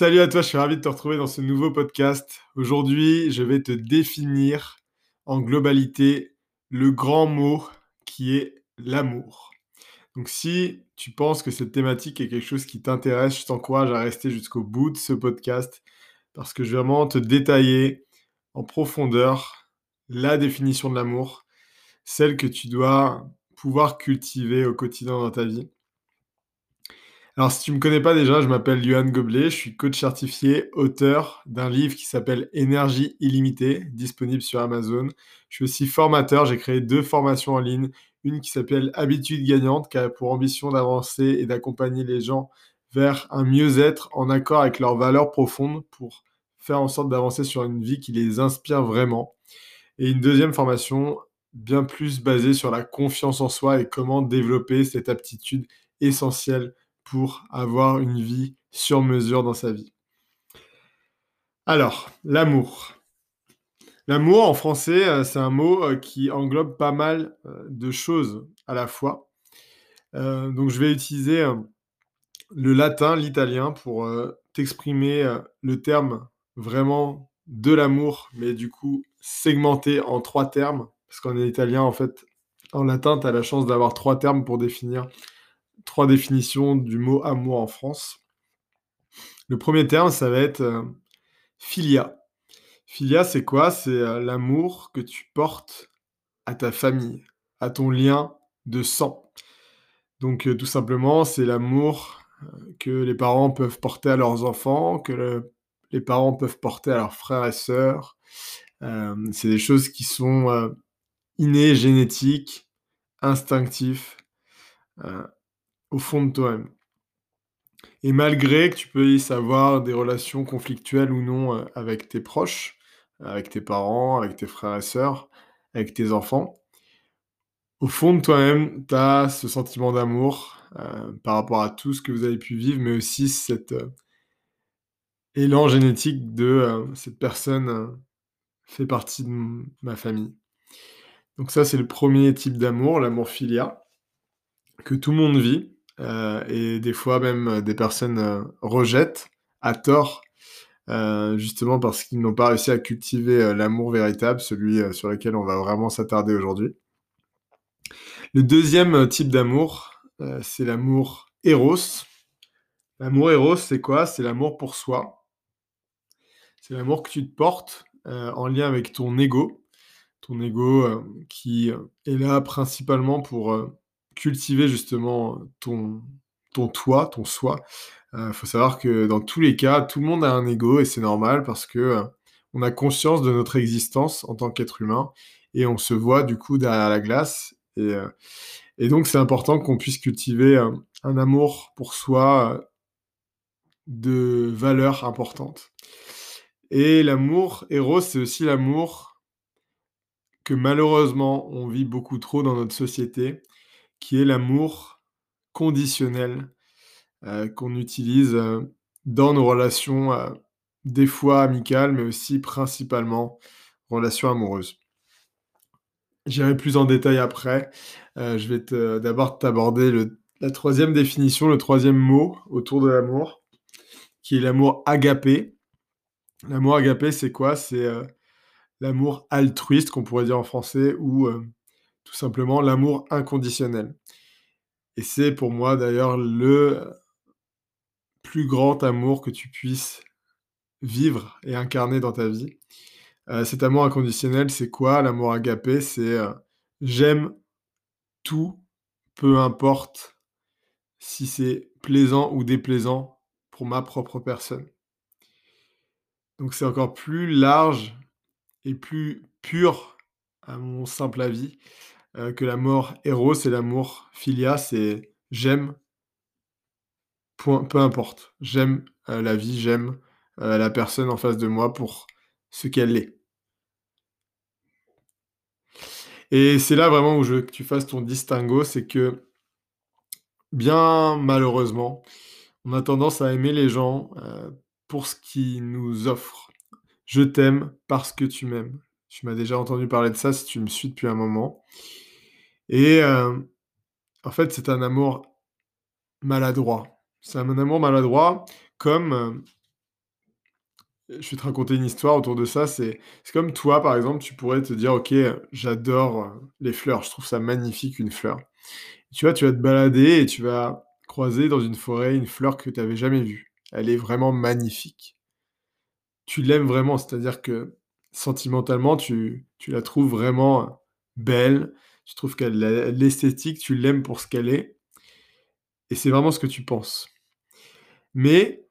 Salut à toi, je suis ravi de te retrouver dans ce nouveau podcast. Aujourd'hui, je vais te définir en globalité le grand mot qui est l'amour. Donc si tu penses que cette thématique est quelque chose qui t'intéresse, je t'encourage à rester jusqu'au bout de ce podcast parce que je vais vraiment te détailler en profondeur la définition de l'amour, celle que tu dois pouvoir cultiver au quotidien dans ta vie. Alors, si tu ne me connais pas déjà, je m'appelle Johan Goblet, je suis coach certifié, auteur d'un livre qui s'appelle Énergie illimitée, disponible sur Amazon. Je suis aussi formateur, j'ai créé deux formations en ligne, une qui s'appelle Habitude gagnante, qui a pour ambition d'avancer et d'accompagner les gens vers un mieux-être en accord avec leurs valeurs profondes pour faire en sorte d'avancer sur une vie qui les inspire vraiment. Et une deuxième formation bien plus basée sur la confiance en soi et comment développer cette aptitude essentielle pour avoir une vie sur mesure dans sa vie. Alors, l'amour. L'amour en français, euh, c'est un mot euh, qui englobe pas mal euh, de choses à la fois. donc je vais utiliser le latin, l'italien pour t'exprimer le terme vraiment de l'amour, mais du coup segmenté en trois termes, parce qu'en italien, en fait, en latin, tu as la chance d'avoir trois termes pour définir trois définitions du mot amour en France. Le premier terme, ça va être euh, filia. Filia, c'est quoi? C'est euh, l'amour que tu portes à ta famille, à ton lien de sang. Donc euh, tout simplement, c'est l'amour que les parents peuvent porter à leurs enfants, que les parents peuvent porter à leurs frères et sœurs. c'est des choses qui sont innées, génétiques, instinctifs au fond de toi-même. Et malgré que tu peux y savoir des relations conflictuelles ou non euh, avec tes proches, avec tes parents, avec tes frères et sœurs, avec tes enfants, au fond de toi-même, tu as ce sentiment d'amour euh, par rapport à tout ce que vous avez pu vivre, mais aussi cet euh, élan génétique de cette personne fait partie de ma famille. Donc ça, c'est le premier type d'amour, l'amour filia, que tout le monde vit. Euh, et des fois même euh, des personnes euh, rejettent à tort, justement parce qu'ils n'ont pas réussi à cultiver l'amour véritable, celui sur lequel on va vraiment s'attarder aujourd'hui. Le deuxième type d'amour, c'est l'amour éros. L'amour éros, c'est quoi? C'est l'amour pour soi. C'est l'amour que tu te portes en lien avec ton ego. Ton ego qui est là principalement pour cultiver justement ton, ton toi, ton soi. Il euh, faut savoir que dans tous les cas, tout le monde a un ego et c'est normal parce que euh, on a conscience de notre existence en tant qu'être humain et on se voit du coup derrière la glace. Et, euh, et donc c'est important qu'on puisse cultiver un amour pour soi de valeur importante. Et l'amour héros, c'est aussi l'amour que malheureusement on vit beaucoup trop dans notre société qui est l'amour conditionnel euh, qu'on utilise euh, dans nos relations, euh, des fois amicales, mais aussi principalement relations amoureuses. J'irai plus en détail après. je vais d'abord t'aborder la troisième définition, le troisième mot autour de l'amour, qui est l'amour agapé. L'amour agapé, c'est quoi? C'est l'amour altruiste, qu'on pourrait dire en français, ou tout simplement l'amour inconditionnel. Et c'est pour moi d'ailleurs le plus grand amour que tu puisses vivre et incarner dans ta vie. Euh, cet amour inconditionnel, c'est quoi? L'amour agapé, c'est euh, j'aime tout, peu importe si c'est plaisant ou déplaisant pour ma propre personne. Donc c'est encore plus large et plus pur mon simple avis euh, que l'amour héros, c'est l'amour filia, c'est j'aime, peu importe. J'aime euh, la vie, j'aime euh, la personne en face de moi pour ce qu'elle est. Et c'est là vraiment où je veux que tu fasses ton distinguo, c'est que bien malheureusement, on a tendance à aimer les gens pour ce qu'ils nous offrent. Je t'aime parce que tu m'aimes. Tu m'as déjà entendu parler de ça si tu me suis depuis un moment. Et en fait, c'est un amour maladroit. C'est un amour maladroit comme je vais te raconter une histoire autour de ça. C'est comme toi, par exemple, tu pourrais te dire: «OK, j'adore, heu, les fleurs, je trouve ça magnifique une fleur». Tu vois, tu vas te balader et tu vas croiser dans une forêt une fleur que tu avais jamais vue. Elle est vraiment magnifique. Tu l'aimes vraiment, c'est-à-dire que sentimentalement, tu tu la trouves vraiment belle, tu trouves qu'elle a l'esthétique, tu l'aimes pour ce qu'elle est et c'est vraiment ce que tu penses. Mais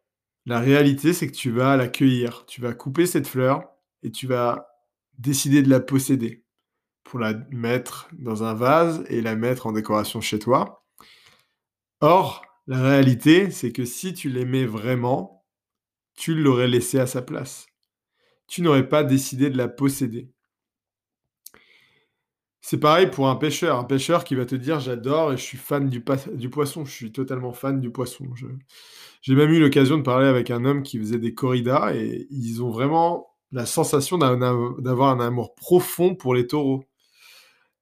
la réalité, c'est que tu vas l'accueillir. Tu vas couper cette fleur et tu vas décider de la posséder pour la mettre dans un vase et la mettre en décoration chez toi. Or, la réalité, c'est que si tu l'aimais vraiment, tu l'aurais laissée à sa place. Tu n'aurais pas décidé de la posséder. C'est pareil pour un pêcheur, un pêcheur qui va te dire: «J'adore et je suis fan du poisson, je suis totalement fan du poisson». J'ai même eu l'occasion de parler avec un homme qui faisait des corridas et ils ont vraiment la sensation d'avoir un amour profond pour les taureaux.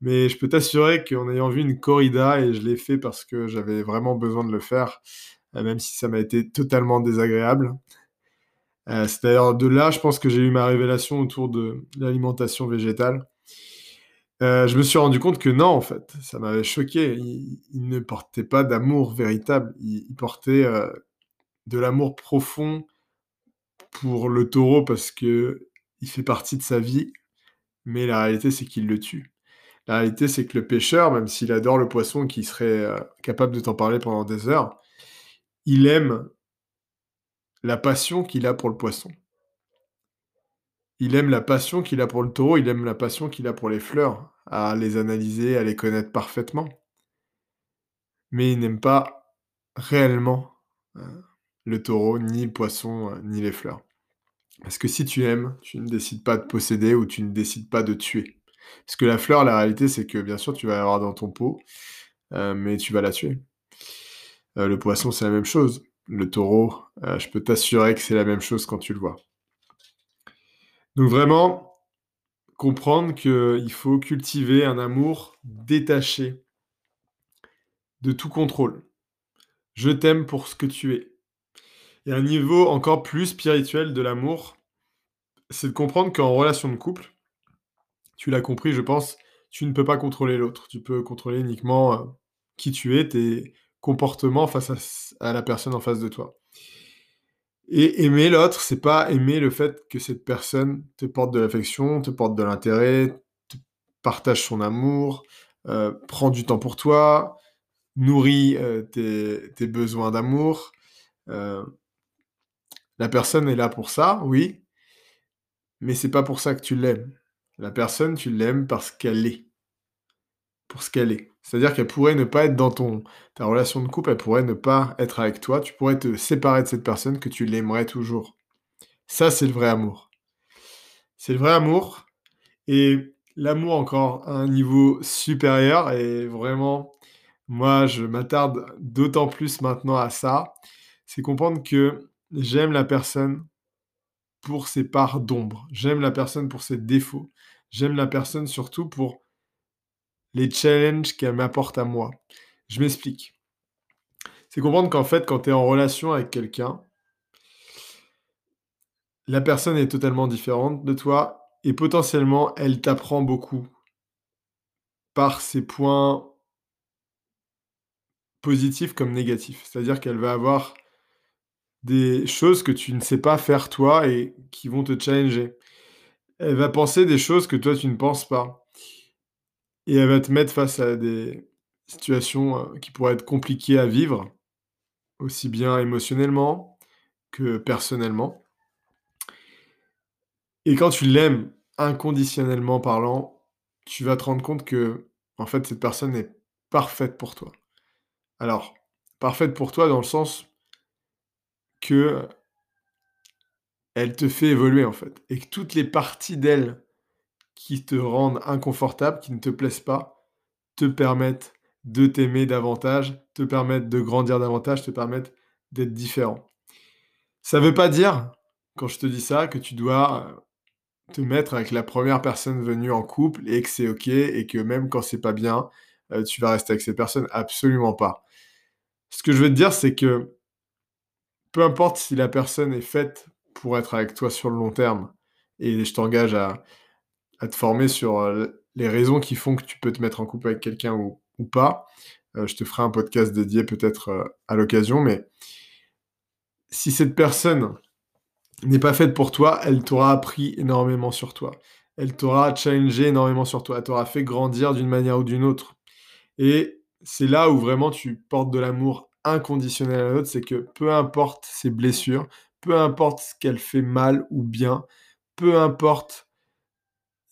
Mais je peux t'assurer qu'en ayant vu une corrida et je l'ai fait parce que j'avais vraiment besoin de le faire, heu, même si ça m'a été totalement désagréable. Heu, c'est d'ailleurs de là, je pense que j'ai eu ma révélation autour de l'alimentation végétale. Heu, je me suis rendu compte que non, en fait, ça m'avait choqué. Il il ne portait pas d'amour véritable. Il il portait, heu, de l'amour profond pour le taureau parce qu'il fait partie de sa vie, mais la réalité, c'est qu'il le tue. La réalité, c'est que le pêcheur, même s'il adore le poisson et qu'il serait, capable de t'en parler pendant des heures, il aime la passion qu'il a pour le poisson. Il aime la passion qu'il a pour le taureau, il aime la passion qu'il a pour les fleurs, à les analyser, à les connaître parfaitement. Mais il n'aime pas réellement, heu, le taureau, ni le poisson, heu, ni les fleurs. Parce que si tu aimes, tu ne décides pas de posséder ou tu ne décides pas de tuer. Parce que la fleur, la réalité, c'est que bien sûr, tu vas l'avoir dans ton pot, heu, mais tu vas la tuer. Le poisson, c'est la même chose. Le taureau, heu, je peux t'assurer que c'est la même chose quand tu le vois. Donc vraiment, comprendre qu'il faut cultiver un amour détaché de tout contrôle. Je t'aime pour ce que tu es. Et un niveau encore plus spirituel de l'amour, c'est de comprendre qu'en relation de couple, tu l'as compris, je pense, tu ne peux pas contrôler l'autre. Tu peux contrôler uniquement, heu, qui tu es, comportements face à la personne en face de toi. Et aimer l'autre, c'est pas aimer le fait que cette personne te porte de l'affection, te porte de l'intérêt, partage son amour, heu, prend du temps pour toi, nourrit, heu, tes besoins d'amour. Heu, la personne est là pour ça, oui, mais c'est pas pour ça que tu l'aimes. La personne, tu l'aimes parce qu'elle est, pour ce qu'elle est. C'est-à-dire qu'elle pourrait ne pas être dans ton ta relation de couple, elle pourrait ne pas être avec toi, tu pourrais te séparer de cette personne, que tu l'aimerais toujours. Ça, c'est le vrai amour. C'est le vrai amour et l'amour encore à un niveau supérieur et vraiment, moi, je m'attarde d'autant plus maintenant à ça, c'est comprendre que j'aime la personne pour ses parts d'ombre. J'aime la personne pour ses défauts. J'aime la personne surtout pour les challenges qu'elle m'apporte à moi. Je m'explique. C'est comprendre qu'en fait, quand tu es en relation avec quelqu'un la personne est totalement différente de toi et potentiellement, elle t'apprend beaucoup par ses points positifs comme négatifs. C'est-à-dire qu'elle va avoir des choses que tu ne sais pas faire toi et qui vont te challenger. Elle va penser des choses que toi tu ne penses pas et elle va te mettre face à des situations, heu, qui pourraient être compliquées à vivre, aussi bien émotionnellement que personnellement. Et quand tu l'aimes inconditionnellement parlant, tu vas te rendre compte qu'en fait, cette personne est parfaite pour toi. Alors, parfaite pour toi dans le sens que elle te fait évoluer, en fait et que toutes les parties d'elle qui te rendent inconfortable, qui ne te plaisent pas, te permettent de t'aimer davantage, te permettent de grandir davantage, te permettent d'être différent. Ça veut pas dire, quand je te dis ça, que tu dois, heu, te mettre avec la 1re personne venue en couple et que c'est OK et que même quand c'est pas bien, heu, tu vas rester avec cette personne, absolument pas. Ce que je veux te dire, c'est que peu importe si la personne est faite pour être avec toi sur le long terme. Et je t'engage à, te former sur euh, les raisons qui font que tu peux te mettre en couple avec quelqu'un ou, pas. Euh, je te ferai un podcast dédié peut-être euh, à l'occasion, mais si cette personne n'est pas faite pour toi, elle t'aura appris énormément sur toi. Elle t'aura challengé énormément sur toi. Elle t'aura fait grandir d'une manière ou d'une autre. Et c'est là où vraiment tu portes de l'amour inconditionnel à l'autre, c'est que peu importe ses blessures, peu importe ce qu'elle fait mal ou bien, peu importe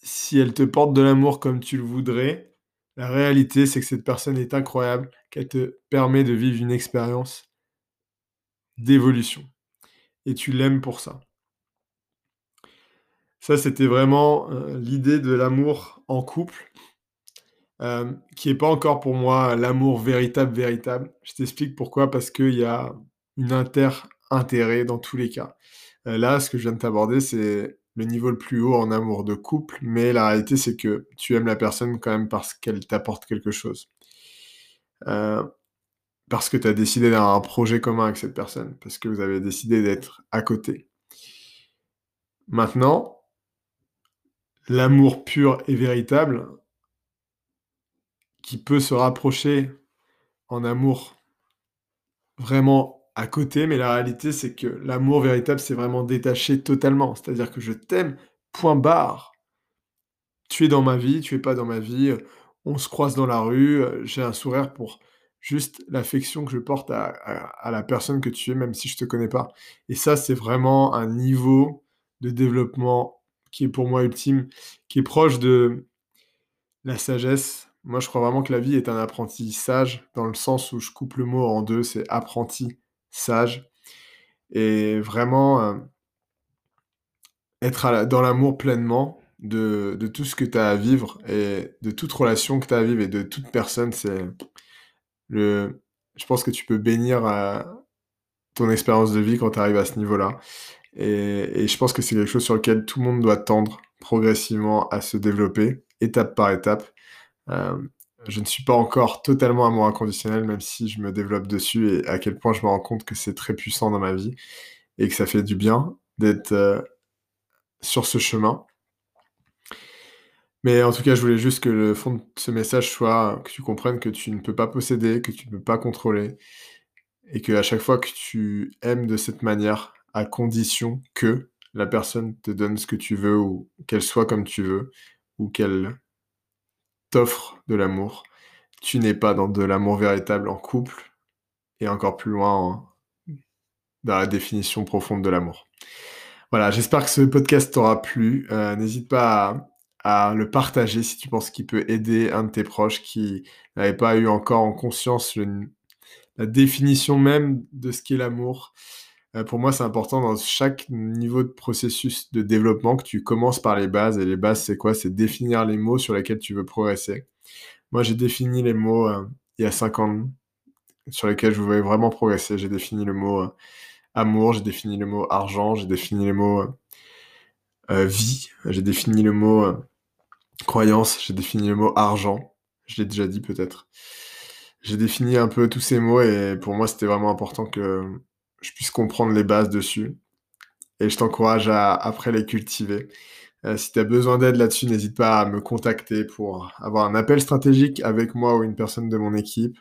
si elle te porte de l'amour comme tu le voudrais, la réalité c'est que cette personne est incroyable, qu'elle te permet de vivre une expérience d'évolution. Et tu l'aimes pour ça. Ça, c'était vraiment euh, l'idée de l'amour en couple, euh, qui n'est pas encore pour moi l'amour véritable, véritable. Je t'explique pourquoi, parce qu'il y a une inter-intérêt dans tous les cas. Euh, là, ce que je viens de t'aborder, c'est le niveau le plus haut en amour de couple, mais la réalité, c'est que tu aimes la personne quand même parce qu'elle t'apporte quelque chose. parce que tu as décidé d'avoir un projet commun avec cette personne, parce que vous avez décidé d'être à côté. Maintenant, l'amour pur et véritable, qui peut se rapprocher en amour vraiment à côté, mais la réalité c'est que l'amour véritable c'est vraiment détaché totalement, c'est-à-dire que je t'aime, point barre. Tu es dans ma vie, tu es pas dans ma vie, on se croise dans la rue, j'ai un sourire pour juste l'affection que je porte à, à, la personne que tu es, même si je te connais pas. Et ça, c'est vraiment un niveau de développement qui est pour moi ultime, qui est proche de la sagesse. Moi, je crois vraiment que la vie est un apprentissage, dans le sens où je coupe le mot en deux, c'est apprenti, sage. Et vraiment, euh, être dans l'amour pleinement de, tout ce que tu as à vivre et de toute relation que tu as à vivre et de toute personne, c'est le... Je pense que tu peux bénir euh, ton expérience de vie quand tu arrives à ce niveau-là. Et, je pense que c'est quelque chose sur lequel tout le monde doit tendre progressivement à se développer, étape par étape. Euh, je ne suis pas encore totalement amour inconditionnel, même si je me développe dessus et à quel point je me rends compte que c'est très puissant dans ma vie et que ça fait du bien d'être euh, sur ce chemin. Mais en tout cas, je voulais juste que le fond de ce message soit que tu comprennes que tu ne peux pas posséder, que tu ne peux pas contrôler, et que à chaque fois que tu aimes de cette manière, à condition que la personne te donne ce que tu veux ou qu'elle soit comme tu veux ou qu'elle t'offre de l'amour. Tu n'es pas dans de l'amour véritable en couple et encore plus loin dans la définition profonde de l'amour. Voilà, j'espère que ce podcast t'aura plu. Euh, n'hésite pas à, le partager si tu penses qu'il peut aider un de tes proches qui n'avait pas eu encore en conscience la définition même de ce qu'est l'amour. Euh, pour moi, c'est important dans chaque niveau de processus de développement que tu commences par les bases. Et les bases, c'est quoi? C'est définir les mots sur lesquels tu veux progresser. Moi, j'ai défini les mots euh, il y a 5 ans sur lesquels je voulais vraiment progresser. J'ai défini le mot euh, amour, j'ai défini le mot argent, j'ai défini le mot vie, j'ai défini le mot croyance, j'ai défini le mot argent. Je l'ai déjà dit peut-être. J'ai défini un peu tous ces mots et pour moi, c'était vraiment important que je puisse comprendre les bases dessus. Et je t'encourage à après les cultiver. Euh, si tu as besoin d'aide là-dessus, n'hésite pas à me contacter pour avoir un appel stratégique avec moi ou une personne de mon équipe.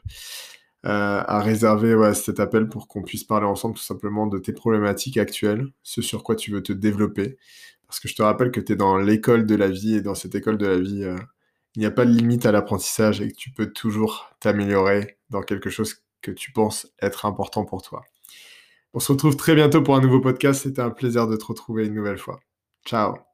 Euh, à réserver cet appel pour qu'on puisse parler ensemble tout simplement de tes problématiques actuelles, ce sur quoi tu veux te développer. Parce que je te rappelle que tu es dans l'école de la vie et dans cette école de la vie, euh, il n'y a pas de limite à l'apprentissage et que tu peux toujours t'améliorer dans quelque chose que tu penses être important pour toi. On se retrouve très bientôt pour un nouveau podcast. C'était un plaisir de te retrouver une nouvelle fois. Ciao